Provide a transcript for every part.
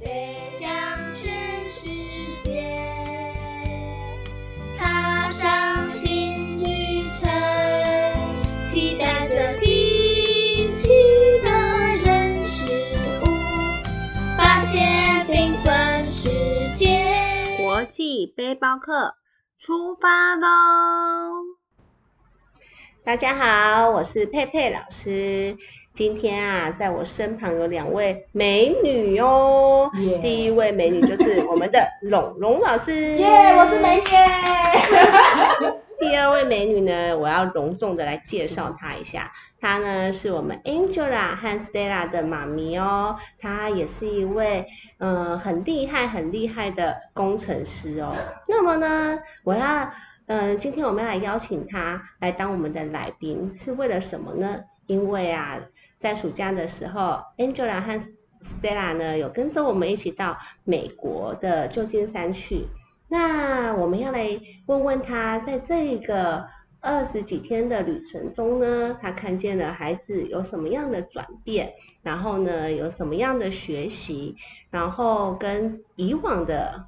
飞向全世界，踏上新旅程，期待着惊奇的人事物，发现缤纷世界。国际背包客出发喽！大家好，我是佩佩老师。今天啊，在我身旁有两位美女哦。耶第一位美女就是我们的龙龙老师。耶我是美女。第二位美女呢，我要隆重的来介绍她一下。她呢是我们 Angela 和 Stella 的妈咪哦，她也是一位嗯、呃很厉害很厉害的工程师哦。那么呢，我要呃今天我们要来邀请她来当我们的来宾，是为了什么呢？因为啊，在暑假的时候，Angela 和 Stella 呢有跟着我们一起到美国的旧金山去。那我们要来问问他，在这个二十几天的旅程中呢，他看见了孩子有什么样的转变，然后呢，有什么样的学习，然后跟以往的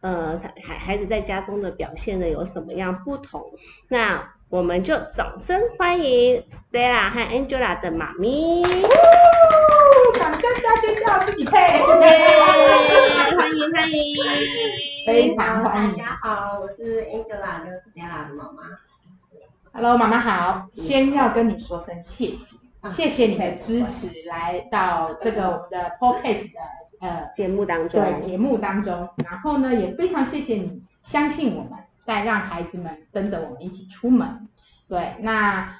呃孩孩子在家中的表现呢有什么样不同？那我们就掌声欢迎 Stella 和 Angela 的妈咪，掌声加尖叫，自己配。欢迎欢迎。非常欢迎大家好，我是 Angela 跟 Stella 的妈妈。Hello，妈妈好，先要跟你说声谢谢，谢谢你的支持，来到这个我们的 Podcast 的呃节目当中，对节目当中，然后呢，也非常谢谢你相信我们，再让孩子们跟着我们一起出门。对，那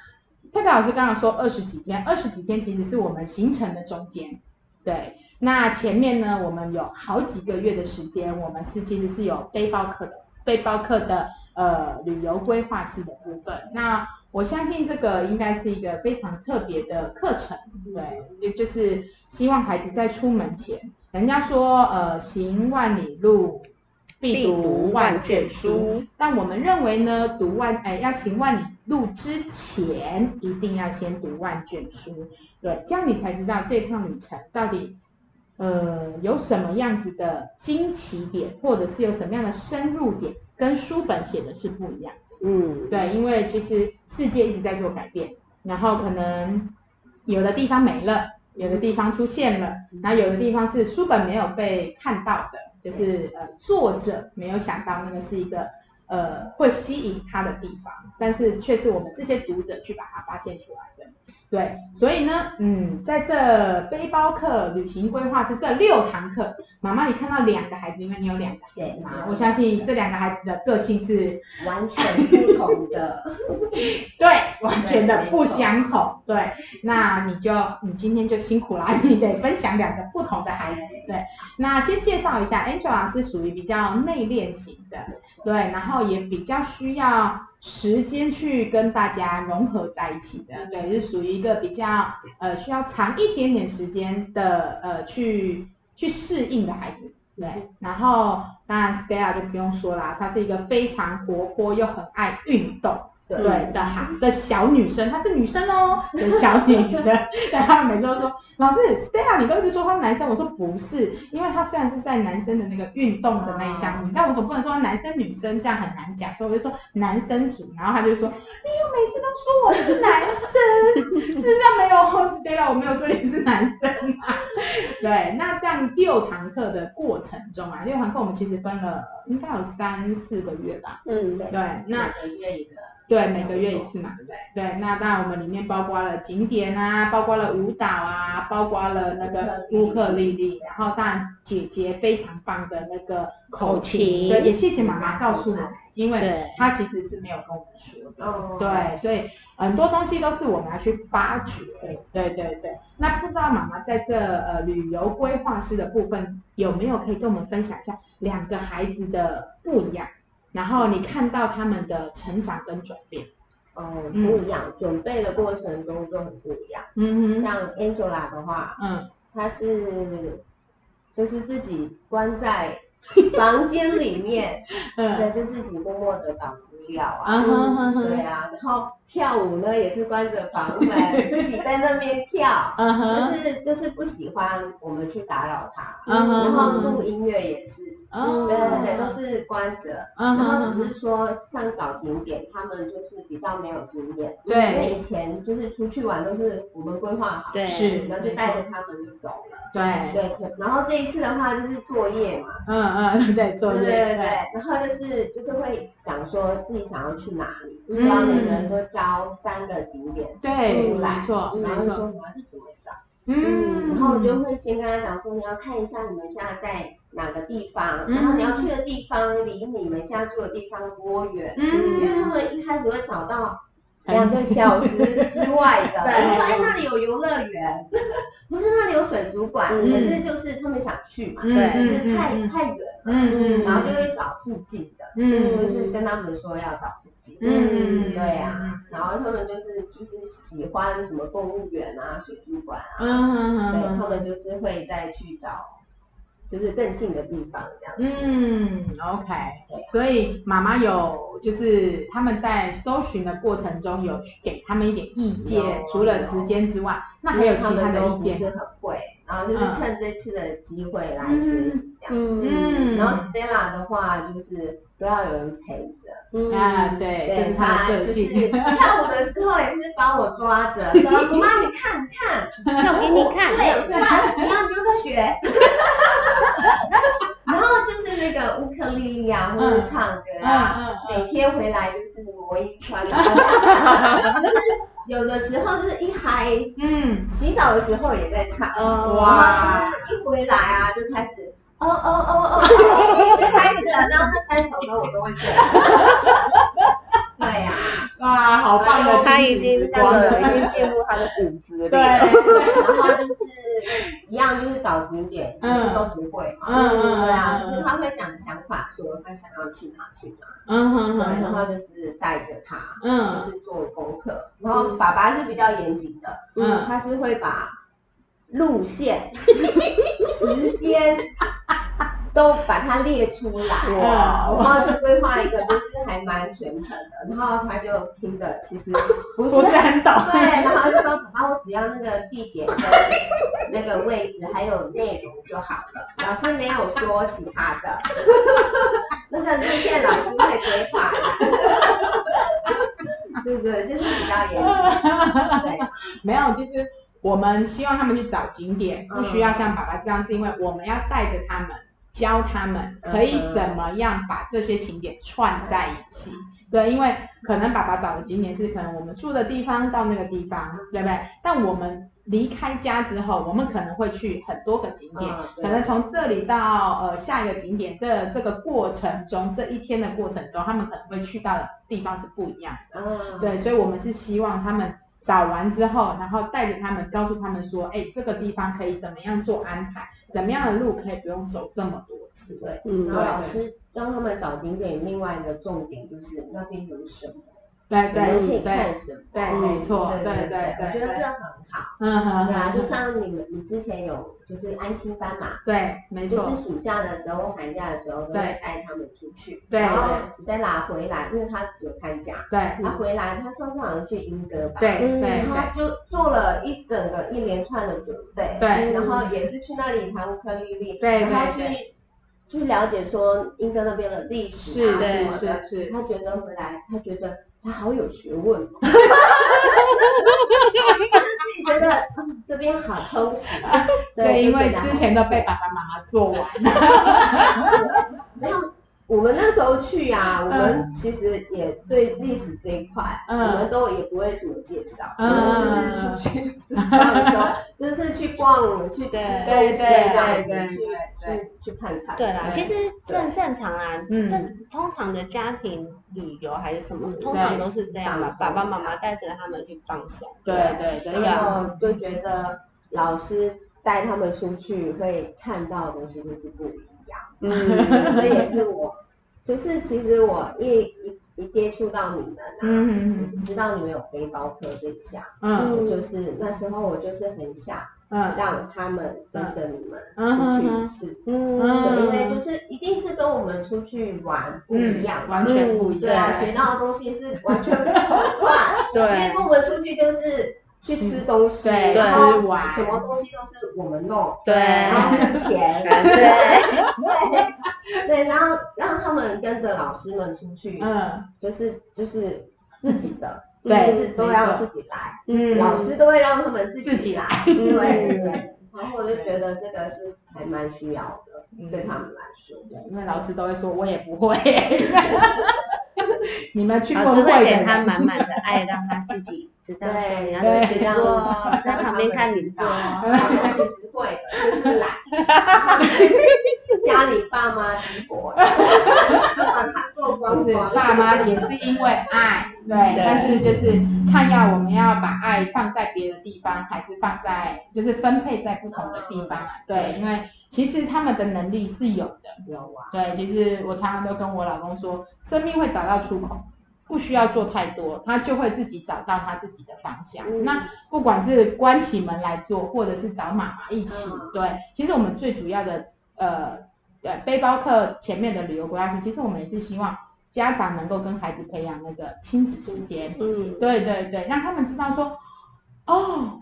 佩佩老师刚刚说二十几天，二十几天其实是我们行程的中间。对，那前面呢，我们有好几个月的时间，我们是其实是有背包客的背包客的呃旅游规划式的部分。那我相信这个应该是一个非常特别的课程，对，也就是希望孩子在出门前，人家说呃行万里路。必读万卷书，但我们认为呢，读万哎要行万里路之前，一定要先读万卷书，对，这样你才知道这趟旅程到底呃有什么样子的惊奇点，或者是有什么样的深入点，跟书本写的是不一样。嗯，对，因为其实世界一直在做改变，然后可能有的地方没了，有的地方出现了，然后有的地方是书本没有被看到的，就是呃作者没有想到那个是一个呃会吸引他的地方，但是却是我们这些读者去把它发现出来的。对，所以呢，嗯，在这背包客旅行规划是这六堂课，妈妈你看到两个孩子，因为你有两个孩子嘛，我相信这两个孩子的个性是完全不同的，对，完全的不相同。对，那你就你今天就辛苦啦，你得分享两个不同的孩子。对，那先介绍一下，Angela 是属于比较内敛型的，对，然后也比较需要时间去跟大家融合在一起的，对，是属于一个比较呃需要长一点点时间的呃去去适应的孩子。对，然后当然 Stella 就不用说啦，她是一个非常活泼又很爱运动。对的哈的小女生，她是女生哦，的小女生。对，她每次都说，老师 Stella，你都一直说他是男生，我说不是，因为他虽然是在男生的那个运动的那一项里，但我总不能说男生女生这样很难讲，所以我就说男生组。然后他就说，你又每次都说我是男生，事实上没有，Stella，我没有说你是男生啊。对，那这样六堂课的过程中啊，六堂课我们其实分了应该有三四个月吧。嗯，对，那每个月一个，对，每个月一次嘛，对不对？对，那当然我们里面包括了景点啊，包括了舞蹈啊，包括了那个乌克丽丽，然后当然姐姐非常棒的那个口口琴，对，也谢谢妈妈告诉我们，因为她其实是没有跟我们说的，哦对，所以很多东西都是我们要去发掘，对对对。那不知道妈妈在这呃旅游规划师的部分有没有可以跟我们分享一下两个孩子的不一样？然后你看到他们的成长跟转变。嗯，不一样，准备的过程中就很不一样。嗯哼，像 Angela 的话，嗯。她是就是自己关在 房间里面，对，嗯，就自己默默的找资料啊，对啊，然后跳舞呢也是关着房门，自己在那边跳，嗯就，是就是不喜欢我们去打扰他，然后录音乐也是，哦。对对对，都是关着，嗯然后只是说像找景点，他们就是比较没有经验，对。因为以前就是出去玩都是我们规划好，对。是然后就带着他们就走了，对，对，可然后这一次的话就是作业嘛，嗯嗯，对，作业，对对对对，然后就是就是会想说自己想要去哪里，嗯。然后每个人都交三个景点对，出来没，错，然后就，说我要是怎么找，嗯，然后我就会先跟他讲说你要看一下你们现在在哪个地方，嗯。然后你要去的地方离你们现在住的地方多远，嗯。因为他们一开始会找到。两个小时之外的，对。就说哎那里有游乐园，不是那里有水族馆，嗯。可是就是他们想去嘛，嗯对就是太嗯太远了，然后就会找附近的，嗯就是跟他们说要找附近。嗯对呀、然后他们就是就是喜欢什么动物园啊、水族馆啊，对嗯他们就是会再去找，就是更近的地方这样。嗯，OK，所以妈妈有就是他们在搜寻的过程中有给他们一点意见，除了时间之外，那还有其他的意见？很会，然后就是嗯趁这次的机会来学习这样子。嗯然后 Stella 的话就是都要有人陪着，嗯啊，对，这是他他的个就是性。跳舞的时候也是把我抓着，说妈妈你看你看，跳给你看，对，不然怎样你就在学。然后就是那个乌克丽丽啊，或者是唱歌啊，嗯嗯每天回来就是磨一串啊，就是有的时候就是一嗨，嗯，洗澡的时候也在唱，哦哇就是一回来啊就开始。哦哦哦哦，最开始了，然后那三首歌我都会 对。对呀、哇，好棒的他已经那个已经进入他的骨子里对，了。然后就是一样，就是找景点，嗯就是都不会嘛。嗯嗯对啊，嗯就是他会讲想法，说他想要去哪去哪。嗯哼对，哼然后，就是带着他，嗯就是做功课。然后爸爸是比较严谨的，嗯他是会把路线、时间都把它列出来。哇。然后就规划一个，就是还蛮全程的，然后他就听着，其实不是很懂。对，然后就说爸爸，我只要那个地点跟那个位置还有内容就好了，老师没有说其他的，那个路线老师会规划的，对 对，就是比较严谨，对，没有，其实我们希望他们去找景点，不需要像爸爸这样，是因为我们要带着他们，教他们可以怎么样把这些景点串在一起。对，因为可能爸爸找的景点是可能我们住的地方到那个地方，对不对？但我们离开家之后，我们可能会去很多个景点，嗯可能从这里到呃下一个景点，这这个过程中，这一天的过程中，他们可能会去到的地方是不一样的。嗯，对，所以我们是希望他们找完之后，然后带着他们，告诉他们说，哎，这个地方可以怎么样做安排，怎么样的路可以不用走这么多次。对，嗯然后老师让他们找景点，另外一个重点就是那边有什么，对我们可以对对看什么，对，嗯没错，对对对我觉得这对，很好。嗯哼对啊，就，像你们，你之前有就是安心班嘛，对，没错就，是暑假的时候、寒假的时候都会带他们出去。对然后 Stella 回来，因为他有参加，对他回来，他上次好像去英歌吧，对嗯对然后就做了一整个一连串的准备，对然后也是去那里弹乌克丽丽，对然后对去去了解说英歌那边的历史是啊什么的，是是。是，她觉得回来，他觉得她好有学问哦，自己觉得嗯这边好充实，对，因为之前都被爸爸妈妈做完。了，没有，我们那时候去啊，我嗯们其实也对历史这一块，嗯。我们都也不会什么介绍，嗯。我们就是出去就是逛的时候，就是去逛、去吃对东西对这样子，对去对去去看看。对啦，其实正正常啊，嗯。正通常的家庭旅游还是什么，嗯。通常都是这样嘛放，松爸爸妈妈带着他们去放松。对对。对，然后就觉得老师带他们出去会看到的东西就是不一样。嗯，这也是我，就是其实我一一一接触到你们啊，知道你们有背包客这一项。嗯就是那时候我就是很想嗯让他们跟着你们嗯出去嗯一次。嗯对，因为就是一定是跟我们出去玩不一样。完全不一样对啊，学到的东西是完全不同块。因为跟我们出去就是去吃东西，对然后吃完什么东西都是我们弄，对。然后付钱，对对。对，然后让他们跟着老师们出去，嗯，就是就是自己的，对就是都要自己来，嗯。老师都会让他们自自己来，对。然后我就觉得这个是还蛮需要的，嗯。对他们来说。对，因为老师都会说，我也不会。你们去老师问会的会给他满满的爱，让他自己知道说对你要对自己做，哦在旁边看你做。他们其实会的，就是懒，家里爸妈激活，把它做光不是光。爸妈也是因为爱，对，对但是就是看要我们要把爱放在别的地方，还是放在就是分配在不同的地方啊？对，因为其实他们的能力是有的，有啊，对，其实我常常都跟我老公说，生命会找到出口，不需要做太多，他就会自己找到他自己的方向。嗯那不管是关起门来做，或者是找妈妈一起，嗯对，其实我们最主要的呃呃背包客前面的旅游规划师，其实我们也是希望家长能够跟孩子培养那个亲子时间，嗯，对对对，让他们知道说，哦，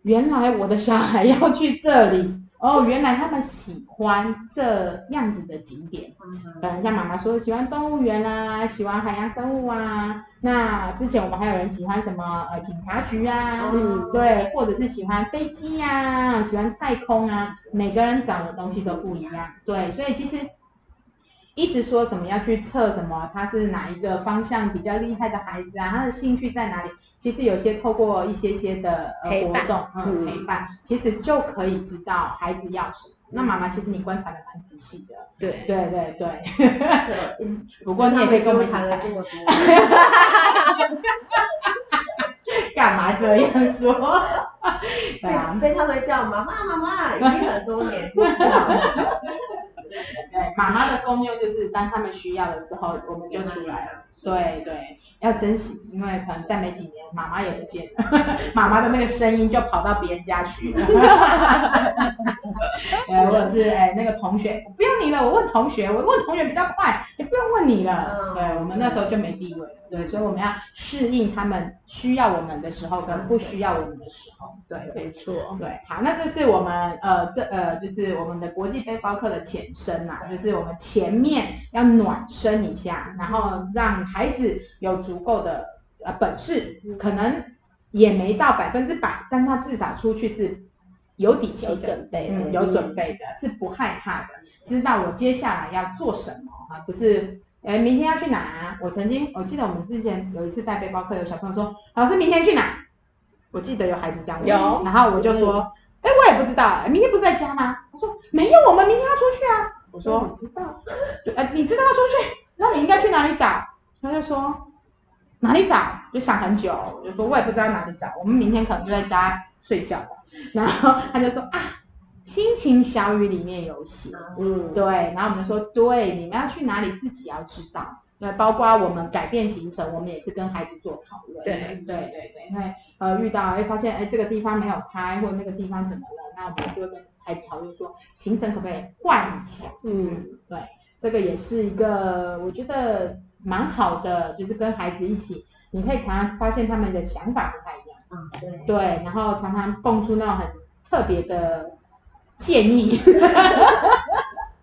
原来我的小孩 要去这里，哦，原来他们喜欢这样子的景点。可能像妈妈说喜欢动物园啊，喜欢海洋生物啊。那之前我们还有人喜欢什么呃警察局啊，嗯对，或者是喜欢飞机呀、喜欢太空啊，每个人找的东西都不一样。对，所以其实一直说什么要去测什么，他是哪一个方向比较厉害的孩子啊，他的兴趣在哪里？其实有些透过一些些的呃活动，嗯，嗯陪伴，其实就可以知道孩子要什么。那妈妈其实你观察的蛮仔细的，对，对对对。不过你也可以跟我们一起纠缠了这，么多，干嘛这样说？对啊，被被他们叫妈妈妈妈，已经很多年。对，妈妈的功用就是当他们需要的时候，我们就出来了。对对，要珍惜，因为可能再没几年，妈妈也不见了，妈妈的那个声音就跑到别人家去了。呃，或者是哎那个同学，我不用你了，我问同学，我问同学比较快，也不用问你了。嗯对我们那时候就没地位了，对，所以我们要适应他们需要我们的时候跟不需要我们的时候。对，没错。对，好，那这是我们呃这呃就是我们的国际背包客的前身呐、就是我们前面要暖身一下，然后让孩子有足够的呃本事，可能也没到百分之百，但他至少出去是有底气有的，准备的嗯，有准备的，是不害怕的，知道我接下来要做什么啊，不是。哎，明天要去哪？我曾经，我记得我们之前有一次带背包客，有小朋友说：“老师，明天去哪？”我记得有孩子这样问，有然后我就说：“哎、我也不知道，哎明天不是在家吗？”他说：“没有，我们明天要出去啊。”我说：“我知道，呃，你知道要出去，那你应该去哪里找？”他就说：“哪里找？”就想很久，我就说：“我也不知道哪里找，我们明天可能就在家睡觉了。”然后他就说：“啊，心情小雨里面有写。”嗯，对，然后我们就说，对，你们要去哪里自己要知道。对，包括我们改变行程，我们也是跟孩子做讨论。对对对对，因为呃遇到哎发现哎这个地方没有开，或者那个地方怎么了，那我们还是会跟孩子讨论说行程可不可以换一下。嗯，对，这个也是一个我觉得蛮好的，就是跟孩子一起，你可以常常发现他们的想法不太一样。嗯，对，对，然后常常蹦出那种很特别的建议。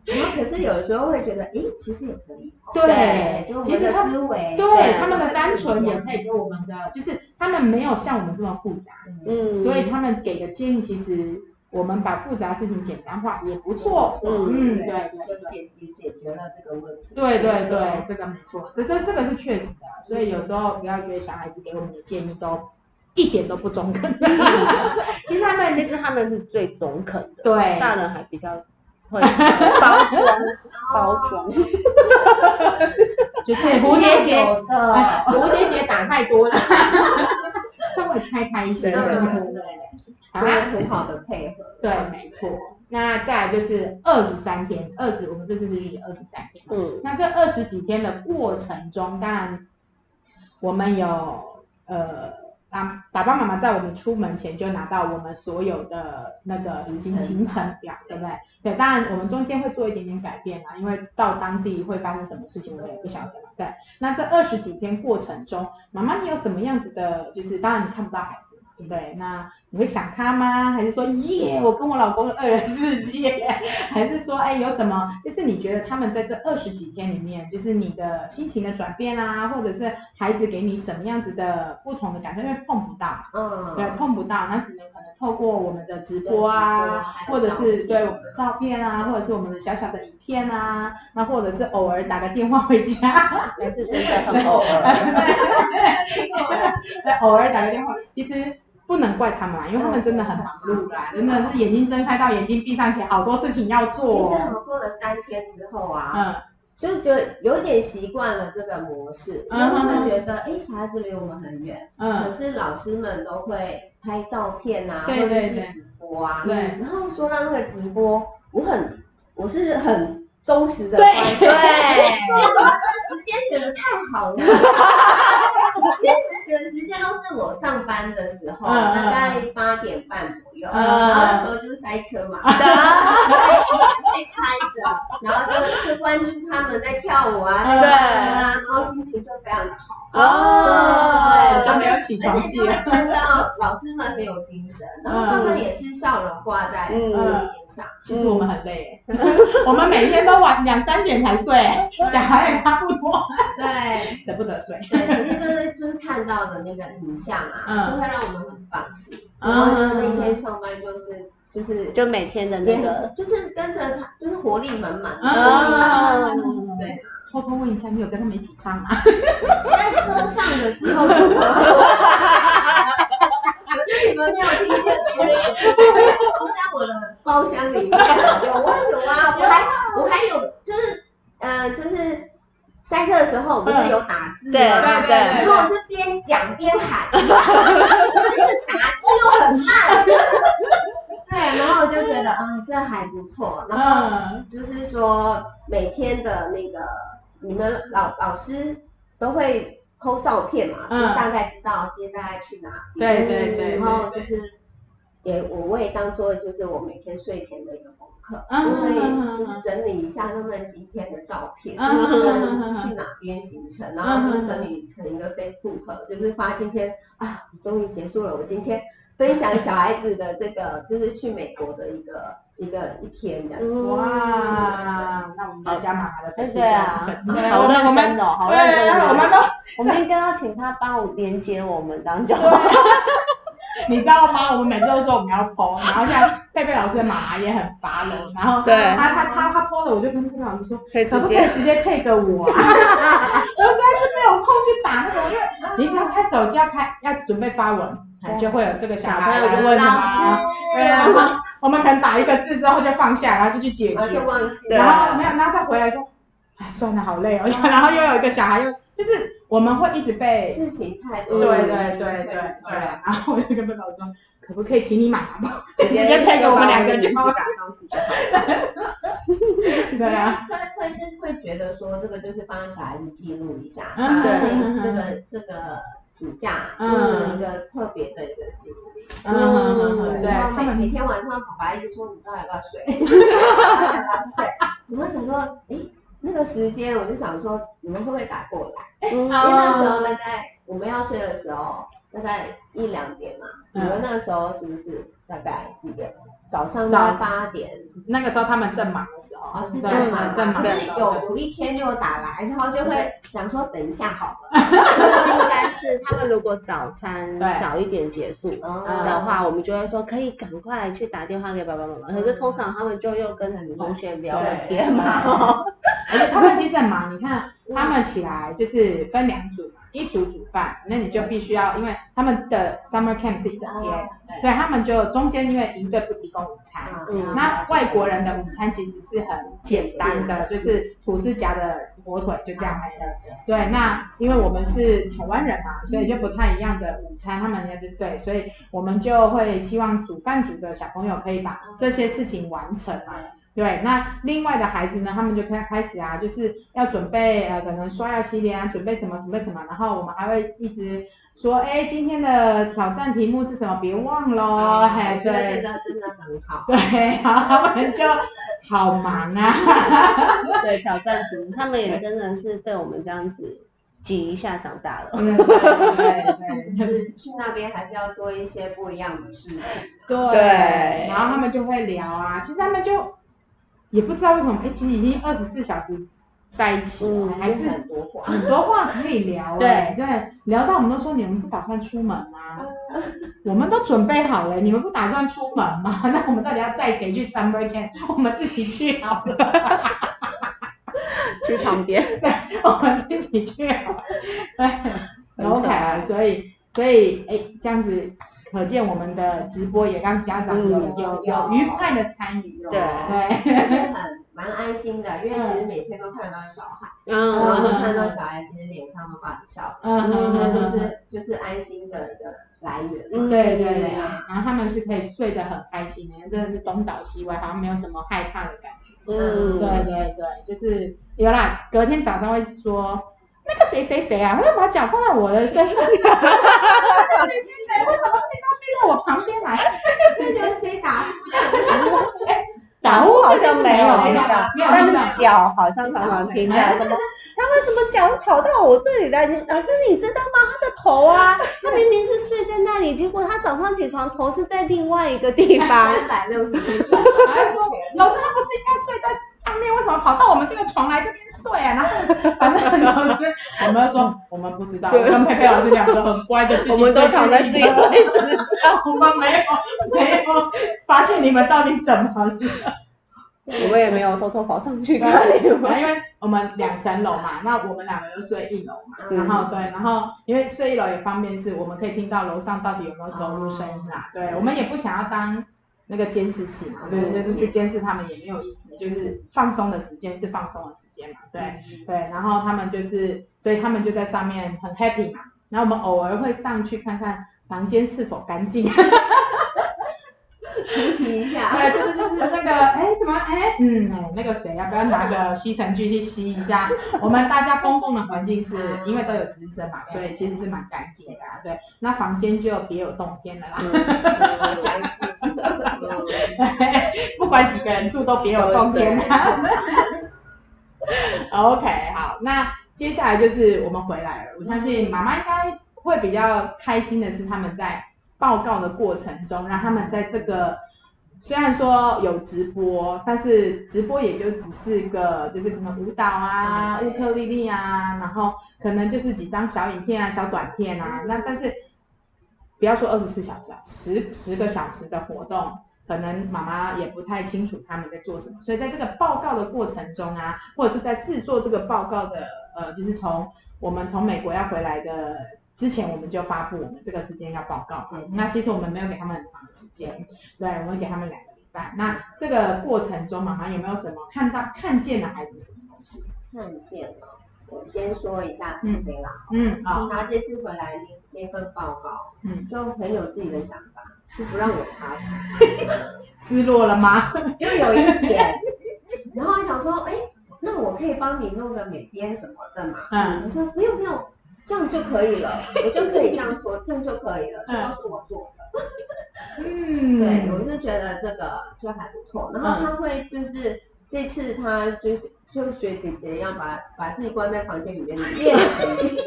然后可是有时候会觉得，诶，其实也可以哦，对就我们的其实他思维，对他们的单纯也可以跟我们的，就是他们没有像我们这么复杂，嗯，所以他们给的建议其实我们把复杂事情简单化也不错。嗯嗯，对就解也解决了这个问题。对对对，这个没错，这这这个是确实的，所以有时候不要觉得小孩子给我们的建议都一点都不中肯，其实他们其实他们是最中肯的，对大人还比较会包装 包装。就是蝴蝶结，的，哎蝴蝶结打太多了，稍微拆开一些。对对对对对，好真的啦，很好的配合。对，没错。那再来就是二十三天，二十，我们这次是去二十三天。嗯那这二十几天的过程中，当然我们有呃爸爸爸妈妈在我们出门前就拿到我们所有的那个行行程表，对不对？对，当然我们中间会做一点点改变啊，因为到当地会发生什么事情，我们也不晓得嘛。对，那这二十几天过程中，妈妈你有什么样子的？就是当然你看不到孩子，对不对？那你会想他吗？还是说耶，我跟我老公的二人世界？还是说哎有什么？就是你觉得他们在这二十几天里面，就是你的心情的转变啊，或者是孩子给你什么样子的不同的感受？因为碰不到，嗯，对，碰不到，那只能可能透过我们的直播啊，或者是对我们的照片啊，或者是我们的小小的影片啊，那或者是偶尔打个电话回家，还是真的很偶尔。对，偶尔打个电话，其实不能怪他们啦，因为他们真的很忙碌啦，真的是眼睛睁开到眼睛闭上起，好多事情要做。其实。我们过了三天之后啊，嗯。就觉得有点习惯了这个模式，因他们觉得，哎，小孩子离我们很远，嗯。可嗯，是老师们都会拍照片啊，对或者对对。是直播啊。对。然后说到那个直播，我很我是很忠实的对。观众，对，我们的时间选的太好了，因为选的时间都是我上班的时候，大概八点半左右，嗯然后那时候就是塞车嘛，在开着，然后就就关注他们在跳舞啊，在唱歌啊，然后心情就非常的好。哦，对就没有起床气。看到老师们很有精神，然后他们也是笑容挂在嗯。脸上。其实我们很累，我们每天都晚两三点才睡，小孩也差不多，对。舍不得睡。对，可是就是就是看到的那个影像啊，嗯。就会让我们很放心。嗯然后就那天上班就是就是就每天的那个，就是跟着他，就是活力满满，嗯活力满满。对，偷偷问一下，你有跟他们一起唱吗？在车上的时候有吗？可是你们没有听见别人也是都在我的包厢里面，有啊有啊，我还我还有就是呃就是塞车的时候，我不是有打字对吗？对对然后我是边讲边喊，就是打字又很慢。对，然后我就觉得嗯，这还不错。然后嗯，就是说每天的那个你们老老师都会 PO 照片嘛，就嗯大概知道接下来去哪里。对对对然后就是也我我也当做就是我每天睡前的一个功课，嗯我会嗯嗯就是整理一下他们今天的照片，嗯就是嗯嗯跟去哪边行程，然后就整理成一个 Facebook，就是发今天啊，终于结束了，我今天。分享小孩子的这个，就是去美国的一个一个一天这样哇，那我们大家妈妈的粉丝对啊好认真哦，好认真。我们都我们应该要请他帮我连接我们当就好。你知道吗？我们每次都说我们要 PO，然后像贝贝老师的妈妈也很发了，然后对他他他他 PO 了，我就跟贝贝老师说，可不可以直接直接 take 我啊？我实在是没有空去打那个，因为你只要开手机要开要准备发文，就会有这个小孩来问老嘛师。对啊，我们可能打一个字之后就放下，然后就去解决然后就，忘记。然后没有，然后再回来说，哎，算了，好累哦。然后又有一个小孩又就是我们会一直被事情太多对了，对对对对，然后我就跟贝宝说，可不可以请你妈妈直直接配给我们两个就好就打上去就好。对啊，会会是会觉得说这个就是帮小孩子记录一下，嗯他嗯这个这个暑假嗯的一个特别的一个记录。嗯嗯嗯，对他们每每天晚上爸爸一直说你到底要不要睡，要不要睡？我就想说，诶，那个时间我就想说你们会不会打过来？嗯 因为那时候大概我们要睡的时候，大概一两点嘛。你嗯们那时候是不是大概几点？早上大概八点。那个时候他们正忙的时候，哦，是对这样吗？正忙可是的时候，有有一天就打来，然后就会想说等一下好了。应该是他们如果早餐对早一点结束嗯的话，我们就会说可以赶快去打电话给爸爸妈妈。可是通常他们就又跟同学聊了天嘛，而且他们其实很忙，你看他们起来就是分两组嘛，一组煮饭，那你就必须要，因为他们的 summer camp 是一整天，所以他们就中间因为营队不提供午餐，嗯那外国人的午餐其实是很简单的，就是吐司夹的火腿就这样没了。对，那因为我们是台湾人嘛，所以就不太一样的午餐，他们也是对，所以我们就会希望煮饭组的小朋友可以把这些事情完成嘛。对，那另外的孩子呢，他们就开开始啊，就是要准备呃，可能刷牙洗脸啊，准备什么准备什么，然后我们还会一直说，哎，今天的挑战题目是什么？别忘喽，嘿，我觉得这个真的很好。对，然后他们就好忙啊，对，挑战组，他们也真的是被我们这样子挤一下长大了。嗯，对对对。就是去那边还是要做一些不一样的事情。对，对然后他们就会聊啊，其实他们就也不知道为什么，哎，其实已经二十四小时在一起了，嗯还是很多话。很多话可以聊、哎，对，聊到我们都说你们不打算出门吗？我们都准备好了，你们不打算出门吗？那我们到底要载谁去 summer camp？我们自己去好了，去旁边，我们自己去好了。对，OK 啊，所以所以哎，这样子可见我们的直播也让家长有、嗯有有愉快的参与哦。对。对，而且很蛮安心的，因为其实每天都看得到小孩，然后嗯，看到小孩其实脸上都挂着笑，嗯我觉得就嗯是就是安心的一个来源。嗯。对对对，然后他们是可以睡得很开心的，真的是东倒西歪，好像没有什么害怕的感觉。嗯，对对对，就是有啦，隔天早上会说那个谁谁谁啊，会把脚放在我的身上，那个谁谁谁为什么睡到睡到我旁边来？这就是谁打打呼好像没有没有听到，没有但听到是脚好像常常听到什么，他为什么脚跑到我这里来？你老师你知道吗？他的头啊，他明明是睡在那里，结果他早上起床头是在另外一个地方。三百六十度，老师他不是应该睡在上面，为什么跑到我们这个床来这边睡啊？然后反正我们就说我们不知道，跟佩佩老师两个很乖的，我们都躺在自己睡位置上，我们没有没有发现你们到底怎么了。我们也没有偷偷跑上去看你们。因为我们两层楼嘛，那我们两个就睡一楼嘛，嗯然后对，然后因为睡一楼也方便是我们可以听到楼上到底有没有走路声音啦，对，我们也不想要当那个监视器嘛，对，就是去监视他们也没有意思，就是放松的时间是放松的时间嘛，对对，然后他们就是，所以他们就在上面很 happy 嘛，然后我们偶尔会上去看看房间是否干净。复习一下。对，就是就是那个，哎，怎么，哎，嗯，哎，那个谁，要不要拿个吸尘器去吸一下？我们大家公共的环境是因为都有直升嘛，所以其实是蛮干净的啊。对，那房间就别有洞天了啦，我相信。不管几个人住都别有洞天啦。OK，好，那接下来就是我们回来了。我相信妈妈应该会比较开心的是，他们在报告的过程中，让他们在这个虽然说有直播，但是直播也就只是个就是可能舞蹈啊、乌克丽丽啊，然后可能就是几张小影片啊、小短片啊，那但是不要说二十四小时啊，十十个小时的活动。可能妈妈也不太清楚他们在做什么，所以在这个报告的过程中啊，或者是在制作这个报告的，呃，就是从我们从美国要回来的之前，我们就发布我们这个时间要报告。嗯那其实我们没有给他们很长的时间，对，我们给他们两个礼拜。那这个过程中，妈妈有没有什么看到看见的孩子什么东西？看见了，我先说一下嗯对啦。嗯，好，他这次回来那那份报告，嗯，就很有自己的想法，就不让我插手，失落了吗？就有一点。然后我想说，哎，那我可以帮你弄个美编什么的嘛？嗯我说没有没有，这样就可以了，我就可以这样说，这样就可以了，这都是我做的。嗯，对，我就觉得这个就还不错。然后他会就是这次他就是就学姐姐一样把把自己关在房间里面练习，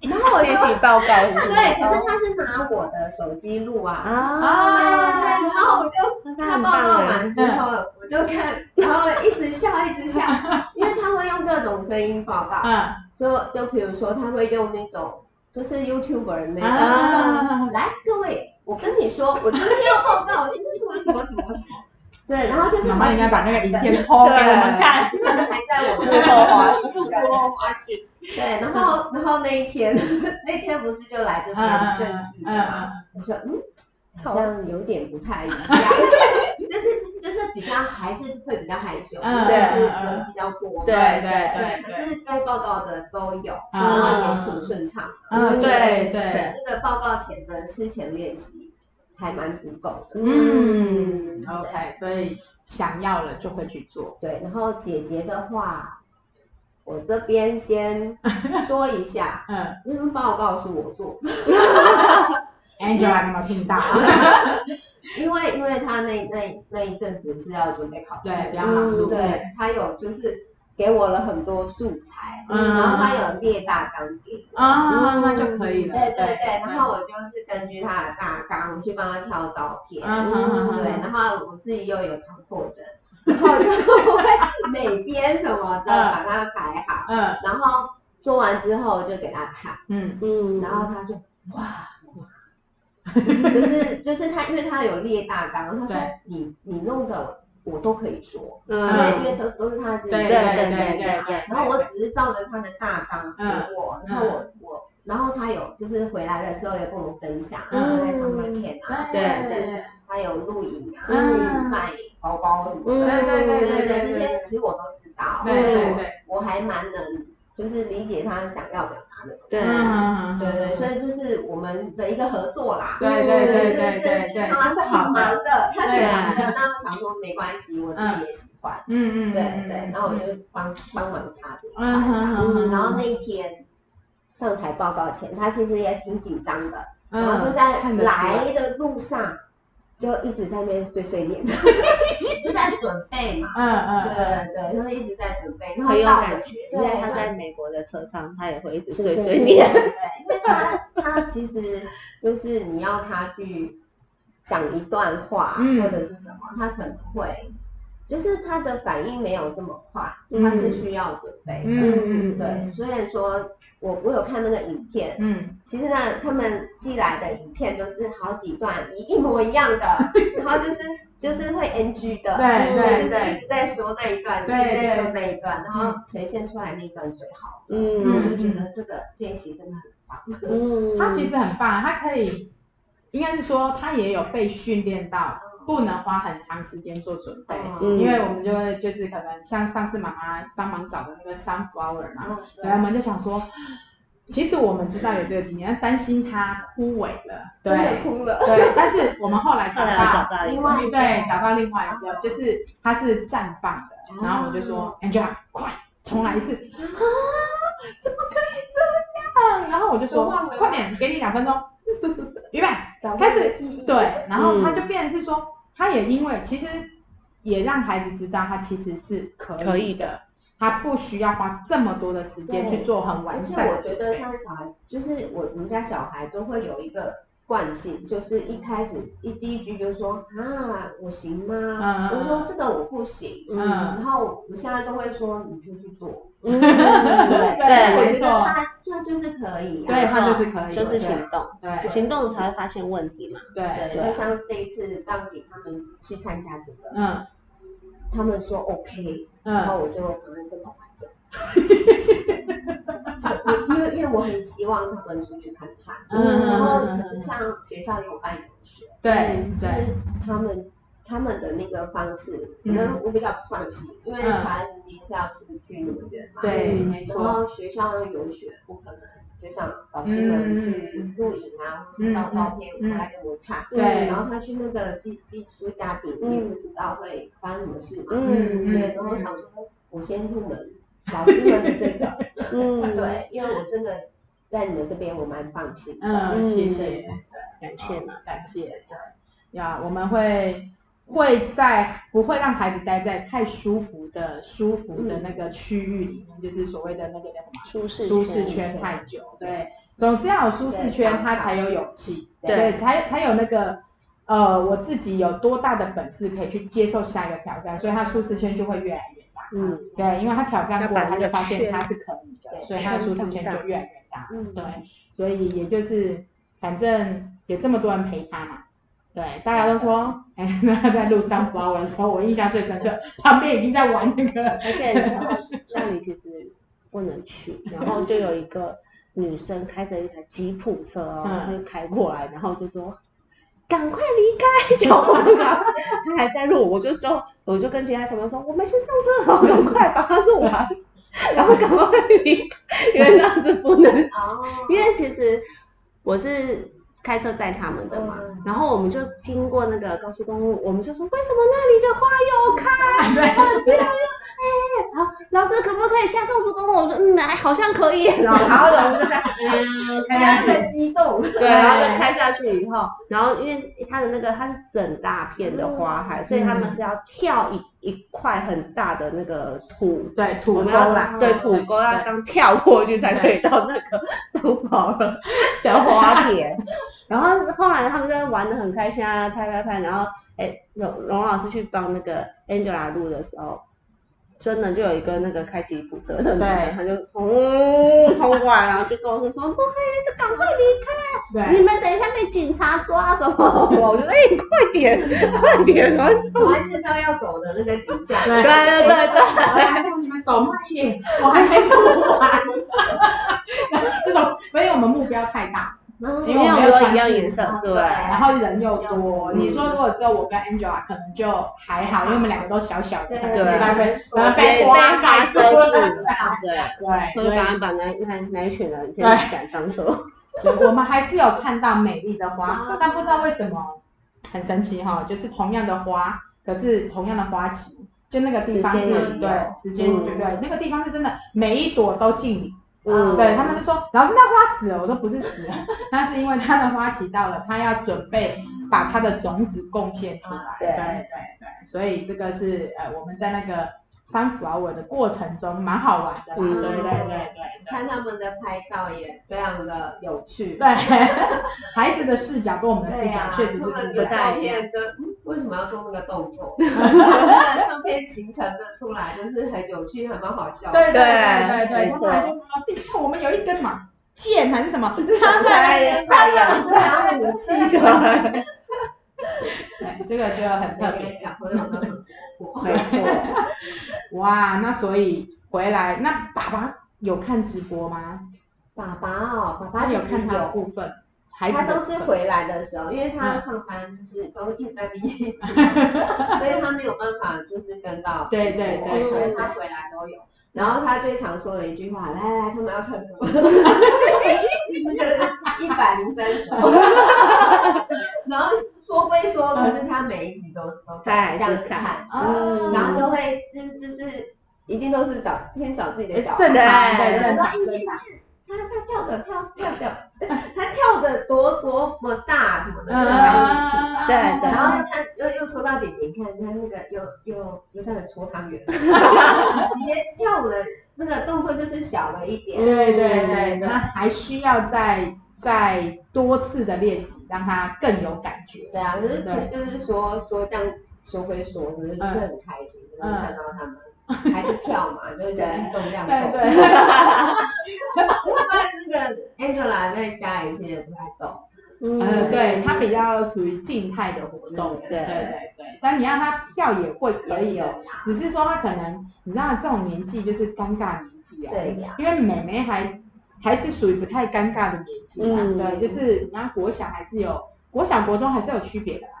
然后我就练习报告是是？对，可是他是拿我的手机录啊。啊，对，然后我就那很他报告完之后，我就看，然后一直笑一直笑，因为他会用各种声音报告，嗯就就比如说他会用那种就是 YouTuber 那种，啊来各位，我跟你说，我今天要报告什么什么什么什么什么，对，然后就是妈妈应该把那个影片抛给我们看。可能还在我们的后花絮絮，对，然后然后那一天 那天不是就来这边正式的嘛，我说嗯。好像有点不太一样，就是就是比较还是会比较害羞，嗯就是嗯人比较多嘛，对对对，可是该报告的都有，嗯然后也挺顺畅的。嗯对对前那个报告前的事前练习还蛮足够的。嗯，OK，所以想要了就会去做。对，然后姐姐的话，我这边先说一下，嗯因为报告是我做的，，Angela 你有没有听到？因为因为他那那那一阵子是要准备考试，对，比较忙碌。对他有就是给我了很多素材，嗯然后他有列大纲给我。啊，那就可以了。对对对，然后我就是根据他的大纲去帮他挑照片，对，然后我自己又有强迫症，然后就会美编什么的把它排好，嗯然后做完之后就给他看，嗯嗯，然后他就哇哇，就是就是他，因为他有列大纲，他说你你弄的我都可以说，因为嗯因为都都是他自己对写的对对对对对。然后我只是照着他的大纲给我，然后我我，然后他有就是回来的时候有跟我分享，嗯他在上面看啊，对对就是他有录影啊，卖包包什么对对对对对对这些其实我都知道，对所以我对对我还蛮能就是理解他想要表达的。对嗯对对，所以这是我们的一个合作啦。对对对对对对，他是好。忙的，他挺忙的，那我想说没关系，我自己也喜欢。嗯嗯，对对，然后我就帮帮忙他这一块嗯然后那一天上台报告前，他其实也挺紧张的，嗯然后就在来的路上就一直在那边碎碎念，就在准备嘛。嗯对嗯。对对，他一直在准备，然后很有感觉，因为对他在美国的车上，他也会一直对对对碎碎念。对，因为他他其实就是你要他去讲一段话、嗯。或者是什么，他可能会就是他的反应没有这么快，嗯。他是需要准备的。嗯嗯，对，虽然说我我有看那个影片，嗯。其实呢，他们寄来的影片都是好几段一一模一样的，然后就是就是会 NG 的，对对就是一直在说那一段，一直在说那一段，然后呈现出来那一段最好的。嗯。我就觉得这个练习真的很棒。嗯，他其实很棒，他可以，应该是说他也有被训练到不能花很长时间做准备。嗯。因为我们就会就是可能像上次妈妈帮忙找的那个 sunflower 嘛，嗯对，我们就想说，其实我们知道有这个经验，但担心它枯萎了，真的对哭了。对，但是我们后来找到来我找到，到一个，另外对，找到另外一个，就是它是绽放的，然后我就说哦。Angela 快重来一次。啊，怎么可以这样？然后我就说快点，给你两分钟，预备。开始。记忆。对，然后他嗯就变成是说，他也因为其实也让孩子知道他其实是可以可以的，他不需要花这么多的时间去做很而且完善的我觉得像小孩，就是我我们家小孩都会有一个惯性，就是一开始一第一句就说啊，我行吗？嗯。我说这个我不行。嗯。然后我现在都会说你就去做。嗯，对，对我觉得他这就是可以啊。对他就是可以，就是行动，对。行动才会发现问题嘛。对对，对就，像这一次让给他们去参加这个，嗯。他们说 OK，嗯。然嗯后我就赶快跟爸爸讲。就因为因为我很希望他们出去看看，嗯然后嗯可是像学校也有办游学，对对就是他们他们的那个方式，可能我比较不放心，因为嗯。小孩子你是要出去那么远嘛，对，嗯没错，然后学校的游学不可能，就像老师们去露营啊，或者照照片嗯回来给我看，对。然后他去那个寄寄宿家庭也不知道会发生什么事嘛，嗯对，然后想说我先入门老师们的这个，嗯，，对，因为我真的在你们这边我蛮放心的，嗯，谢嗯谢，感谢嘛。感谢，对。呀，我们会会在不会让孩子待在太舒服的舒服的那个区域里面，就是所谓的那个叫什么舒适舒适圈太久，对，总是要有舒适圈，他才有勇气，对对，才才有那个。呃，我自己有多大的本事可以去接受下一个挑战，所以他舒适圈就会越来越大。嗯，对，因为他挑战过，他就发现他是可以的，对所以他的舒适圈就越来越大。嗯对，所以也就是反正有这么多人陪他嘛，对，大家都说，哎，那他在录 sunflower 的时候，我印象最深刻，旁边已经在玩那个，而且你知道，那里其实不能去，然后就有一个女生开着一台吉普车哦，嗯她就开过来，然后就说。赶快离开！就我们赶快，他还在录，我就说，我就跟其他小朋友说，我们先上车，好，赶快把它录完，然后赶快离开，因为那是不能哦，因为其实我是开车载他们的嘛，嗯然后我们就经过那个高速公路，我们就说为什么那里的花有开？对很漂亮，哎，好，老师可不可以下高速公路？我说嗯，哎，好像可以，然后然后我们就下去，嗯，开下去，非常的激动，对，然后就开下去以后，然后因为它的那个它是整大片的花海，所以他们是要跳一一块很大的那个土。对，土沟啦，对土沟要刚跳过去才可以到那个松宝的的花田，然后后来他们在玩的很开心啊，拍拍拍，然后哎龙龙老师去帮那个 Angela 录的时候，真的就有一个那个开吉普车的女对。生，她就冲冲过来，然后就跟我说说不可以，就赶快离开，你，们等一下被警察抓什么？我就哎、快点 快点，然后我还知道要走的那个景象，对。对对对对。我还叫你们走慢一点，我还没录完。这种，所以我们目标太大，因因为我们都一样颜色，对，然后人又多。嗯你说如果只有我跟 Angela，可能就还好，因为我们两个都小小的，对可能就大概对可能被花遮住了。对，对，所以所以赶把那那那一群人先对赶上车。所以我们还是有看到美丽的花，但不知道为什么很神奇哈，就是同样的花，可是同样的花期，就那个地方是对时间嗯对对，那个地方是真的每一朵都敬礼。嗯，对他们就说，老师那花死了，我说不是死了，那是因为它的花期到了，它要准备把它的种子贡献出来。对。对对对，所以这个是呃我们在那个 sunflower 的过程中蛮好玩的啦。嗯对对对对看他们的拍照也非常的有趣。对，孩子的视角跟我们的视角确实是不他们的太一样。照片跟嗯为什么要做那个动作？照片形成的出来就是很有趣，很蛮好笑的。对对对对对，没错他们还说老师，你看我们有一根什么剑还是什么 插在太阳是啊，武器就对，这个就很特别。小朋友都。没错，哇，那所以回来，那爸爸有看直播吗？爸爸哦，爸爸有看他的有，部分，他都是回来的时候，因为他要上班，就是都一直在逼一直，所以他没有办法就是跟到对对对所以他回来都有。然后他最常说的一句话，来来来，他们要称我，那个一百零三首。然后说归说，可是他每一集都都他还是这样子看。看，嗯。然后就会就是就是一定都是找先找自己的小孩，正常，对对正常对正常，他他跳的跳跳跳，他跳的 多多么大什么的，就讲一起。对对。然后他又又说到姐姐，你看他那个又又又在搓汤圆，姐姐跳舞的那个动作就是小了一点，对对对，对那还需要再再多次的练习，让他更有感觉。对啊，可是就是说说这样说归说，只是就是很开心，就是看到他们还是跳嘛，就是运动量够。对对，不然那个 Angela 在家里其实也不太动，嗯，对，他比较属于静态的活动，对对对对，但你让他跳也会可以的，只是说他可能你知道这种年纪就是尴尬年纪啊，对呀因为妹妹还还是属于不太尴尬的年纪啦，嗯。对，就是你看国小还是有国小国中还是有区别的啦，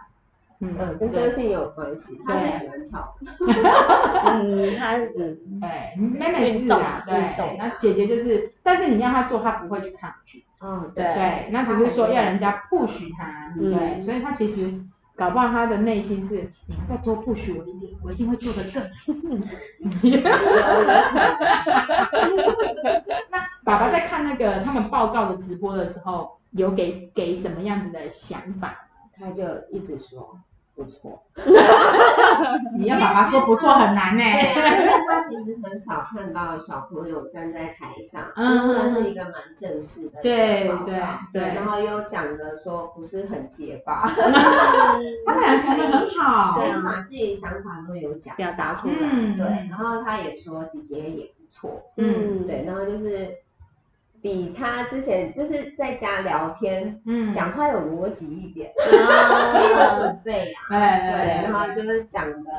嗯嗯，跟个性有关系，他是喜欢跳，嗯，他嗯对，妹妹是运动啊，运动对，那姐姐就是，但是你让她做，她不会去抗拒，嗯，对对，那只是说要人家 push 她，嗯对，所以她其实搞不好她的内心是，你们再多 push 我一点，我一定会做得更好。那爸爸在看那个他们报告的直播的时候，有给给什么样子的想法？他就一直说不错。你要爸爸说不错很难呢、因为他其实很少看到小朋友站在台上，嗯。算是一个蛮正式的对对对。然后又讲的说不是很结巴，他们俩讲的很好，对，把自己想法都有讲表达出来，嗯，对，然后他也说姐姐也不错，嗯。对，然后就是比他之前就是在家聊天，嗯，讲话有逻辑一点，没有准备啊，对对，然后就是讲的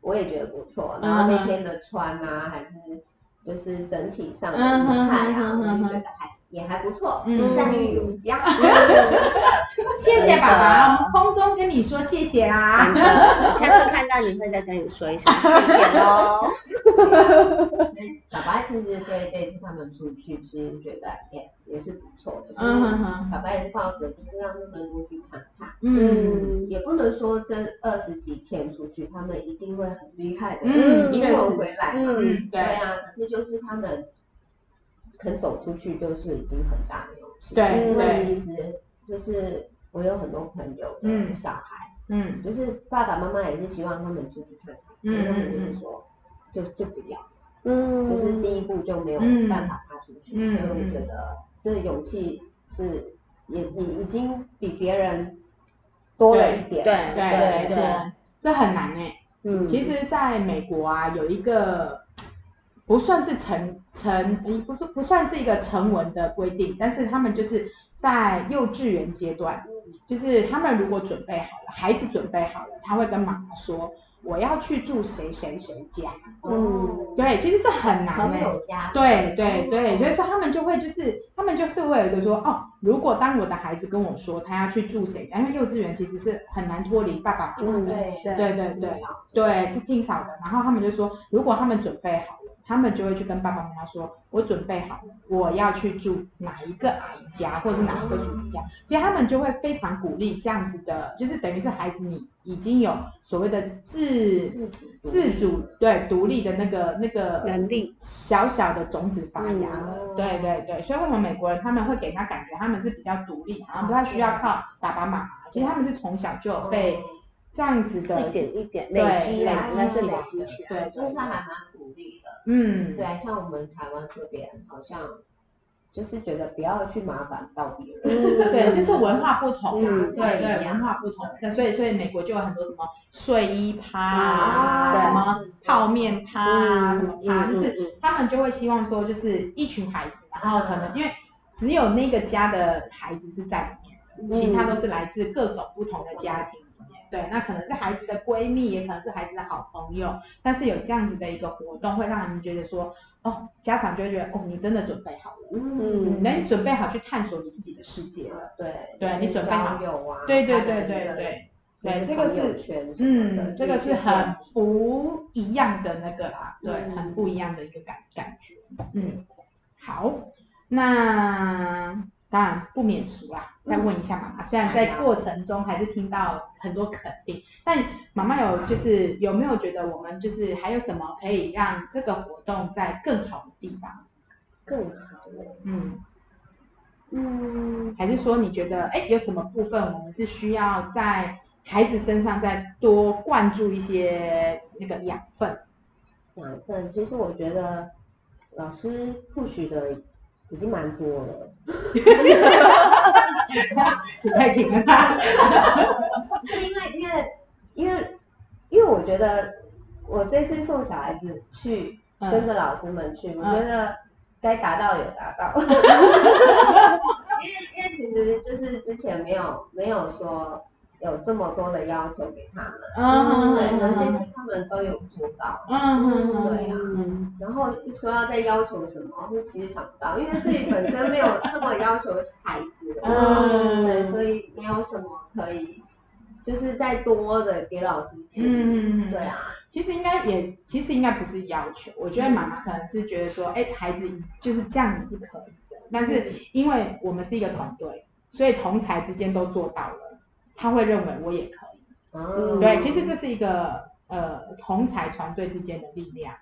我也觉得不错，然后那天的穿啊，还是就是整体上的仪态啊，我就觉得还也还不错，嗯。赞誉有加。谢谢爸爸，我们空中跟你说谢谢啦。下次看到你会再跟你说一声谢谢喽。爸爸其实对这次他们出去，其实觉得也也是不错的。嗯哼哼，爸爸也是抱着就是让他们多去看看，嗯也不能说这二十几天出去，他们一定会很厉害的，嗯英文回来嘛。嗯，嗯，对对啊，可是就是他们肯走出去，就是已经很大的勇气。对因为对，其实就是我有很多朋友的嗯。小孩，嗯。就是爸爸妈妈也是希望他们出去看看，嗯可是他们就是说就就不要，嗯，就是第一步就没有嗯。办法踏出去，嗯所以我觉得这个勇气是也也已经比别人多了一点，对对对对，这很难哎。嗯，其实，在美国啊，有一个不算是成成，诶不是不算是一个成文的规定，但是他们就是在幼稚园阶段，就是他们如果准备好了，孩子准备好了，他会跟妈妈说，我要去住谁谁谁家。嗯，对，其实这很难朋对对对，所以说他们就会就是他们就是会有一个说哦，如果当我的孩子跟我说他要去住谁家，因为幼稚园其实是很难脱离爸爸妈妈嗯的，对对对对对对，是挺少的。然后他们就说，如果他们准备好了，他们就会去跟爸爸妈妈说，我准备好了，我要去住哪一个阿姨家，或者是哪一个叔叔家。其实他们就会非常鼓励这样子的，就是等于是孩子你已经有所谓的自自主对独立的那个那个能力小小的种子发芽了。嗯对对对，所以为什么美国人他们会给人家感觉他们是比较独立，然后不太需要靠爸爸妈妈，其实他们是从小就有被这样子的一点一点对累积啦，累积起来的。对对就是他还蛮鼓励的。嗯对啊，像我们台湾这边好像就是觉得不要去麻烦到别人。嗯对，就是文化不同嘛，嗯对对，文化不同，那所以所以美国就有很多什么睡衣趴啊什么泡面趴啊，什么趴，嗯就是嗯他们就会希望说，就是一群孩子，然后可能因为只有那个家的孩子是在里面的，其他都是来自各种不同的家庭。对，那可能是孩子的闺蜜，也可能是孩子的好朋友，但是有这样子的一个活动，会让他们觉得说，哦，家长就会觉得，哦，你真的准备好了。嗯嗯，那你准备好去探索你自己的世界了。对对你准备好交友啊，对对对对对对，就是这个是嗯，这个是很不一样的那个啦，对，嗯很不一样的一个感感觉。嗯，好，那当然不免俗啦。再问一下妈妈，虽然在过程中还是听到很多肯定，但妈妈有就是有没有觉得我们就是还有什么可以让这个活动在更好的地方？更好了。嗯。嗯，还是说你觉得，哎，有什么部分我们是需要在孩子身上再多灌注一些那个养分？养分其实我觉得老师 push 的已经蛮多了。你太平了他。是因为因为因为因为我觉得我这次送小孩子去跟嗯着老师们去，我嗯觉得该达到有达到。因为因为其实就是之前没有没有说有这么多的要求给他们，嗯对，可能这嗯次他们都有做到。嗯对啊。嗯然后说要再要求什么，我其实想不到，因为自己本身没有这么要求孩子，嗯。对，所以没有什么可以，就是再多的给老师建议，嗯。对啊，其实应该也，其实应该不是要求，我觉得妈妈可能是觉得说，哎，孩子就是这样子是可以的，但是因为我们是一个团队，所以同才之间都做到了，他会认为我也可以。嗯对，其实这是一个呃同才团队之间的力量，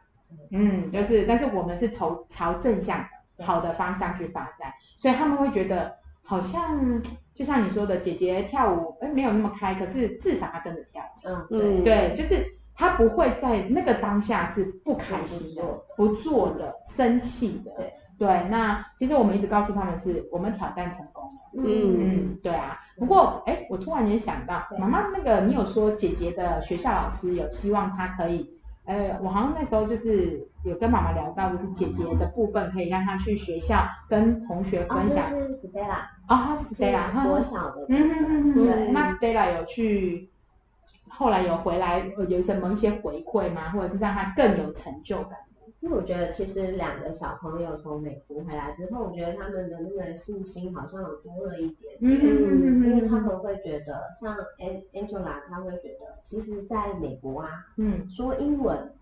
嗯，就是但是我们是朝朝正向好的方向去发展，所以他们会觉得好像就像你说的，姐姐跳舞哎没有那么开，可是至少她跟着跳，嗯对，就是她不会在那个当下是不开心的、不做。的、生气的对。那其实我们一直告诉他们是我们挑战成功了。嗯嗯，对啊。不过，哎，我突然间想到，妈妈那个你有说姐姐的学校老师有希望她可以，呃，我好像那时候就是有跟妈妈聊到，就是姐姐的部分可以让她去学校跟同学哦，分享。这是 Stella，哦，是 Stella，是国小的嗯嗯，嗯嗯。那 Stella 有去，后来有回来，呃有什么一些回馈吗？或者是让她更有成就感？因为我觉得其实两个小朋友从美国回来之后，我觉得他们的那个信心好像有多了一点。嗯因为他们会觉得，像 An- Angela，他会觉得，其实在美国啊，嗯。说英文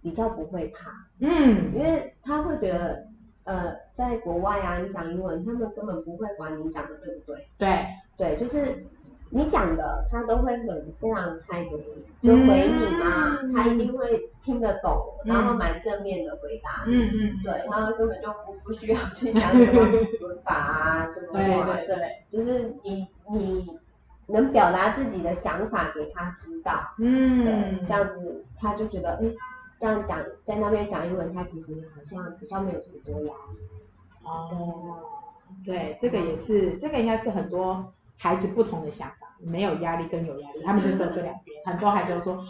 比较不会怕，嗯。因为他会觉得，呃，在国外啊，你讲英文，他们根本不会管你讲的对不对，对，对，就是你讲的，他都会很非常开着你，就回你嘛，嗯。他一定会听得懂，嗯然后蛮正面的回答你。嗯嗯对，他根本就不不需要去想什么文法啊，什么对什么的，对对，就是你你能表达自己的想法给他知道，嗯。对，这样子他就觉得，哎，这样讲在那边讲英文，他其实好像比较没有这么多压力。哦，对，这个也是，这个应该是很多孩子不同的想法，没有压力跟有压力，他们就走这两边。很多孩子都说，哦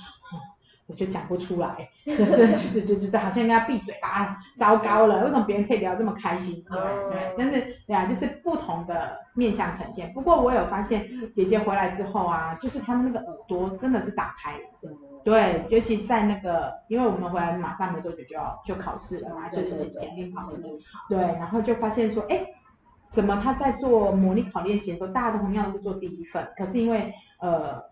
我就讲不出来，就是就是就是就好像应该闭嘴吧，糟糕了，为什么别人可以聊这么开心？对哦对，但是对啊，就是不同的面向呈现。不过我有发现，姐姐回来之后啊，就是他们那个耳朵真的是打开了。对，尤其在那个，因为我们回来马上没多久就要就考试了嘛，就是检检定考试。对，然后就发现说，哎，怎么他在做模拟考练习的时候，大家都同样都是做第一份，可是因为呃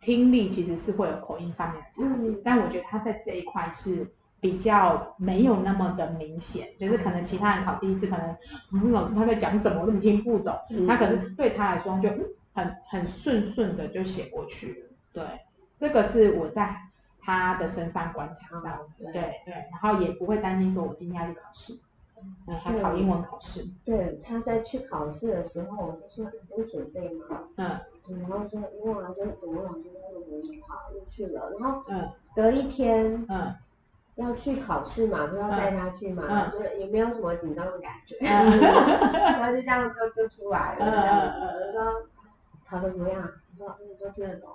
听力其实是会有口音上面的差别，嗯。但我觉得他在这一块是比较没有那么的明显，就是可能其他人考第一次，可能嗯老师他在讲什么，我根本听不懂，嗯。他可是对他来说就嗯很很顺顺的就写过去了，对，这个是我在他的身上观察到的，嗯。对对，然后也不会担心说我今天要去考试，嗯，还考英文考试，对，他在去考试的时候，我就说你有准备吗？嗯然后说因为我就我们老师那个模拟考就去了，然后嗯隔一天嗯要去考试嘛，不是要带他去嘛，嗯就是也没有什么紧张的感觉，嗯 然后就这样就就出来了，嗯这样子。嗯我说考的怎么样？我说嗯，都听得懂。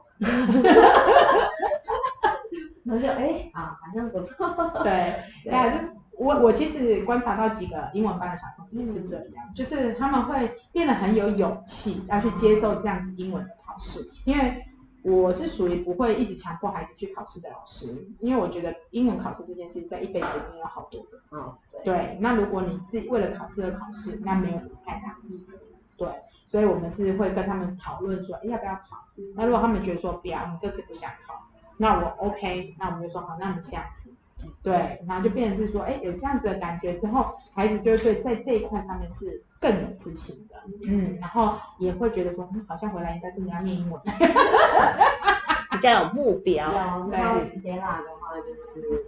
然后就哎啊，好像不错。对，对对啊，就是我我其实观察到几个英文班的小朋友也是这样，就是他们会变得很有勇气，要去接受这样子英文的考试，因为我是属于不会一直强迫孩子去考试的老师，因为我觉得英文考试这件事在一辈子里面有好多个。哦，对。对，那如果你是为了考试而考试，那没有什么太大的意思。对，所以我们是会跟他们讨论说，哎，要不要考？那如果他们觉得说不要，你这次不想考，那我 OK，那我们就说好，那我们下次。对，然后就变成是说，哎，有这样子的感觉之后，孩子就会对在这一块上面是更有自信的，嗯，然后也会觉得说，嗯，好像回来应该真的要念英文，比较有目标。对，然后 Stella 的话就是，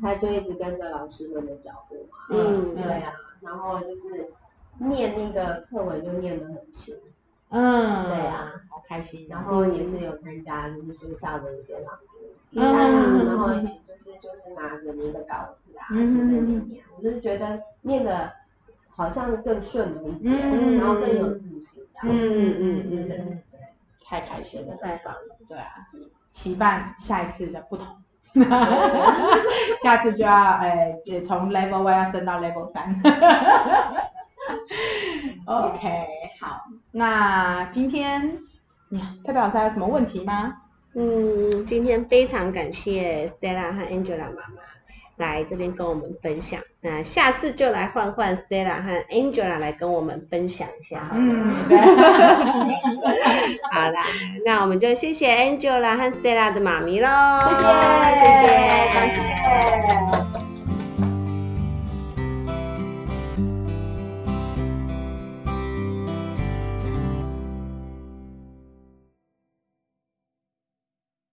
他就一直跟着老师们的脚步嘛。嗯对啊，然后就是念那个课文就念得很勤，嗯，对啊，好开心，然后也是有参加就是学校的一些朗读比嗯赛啊，嗯然后就是就是拿着那个稿子啊，就嗯在念念，我就是觉得念的好像更顺了一点，嗯然后更有自信这样子。嗯嗯嗯对嗯，太开心了。太棒了，对啊，期盼下一次的不同。下次就要呃，也从 level one 要升到 level 三。OK，好，那今天你佩佩老师还有什么问题吗？嗯，今天非常感谢 Stella 和 Angela 妈妈来这边跟我们分享。那下次就来换换 Stella 和 Angela 来跟我们分享一下好。嗯，对，好啦，那我们就谢谢 Angela 和 Stella 的妈咪喽，谢谢，谢谢，感谢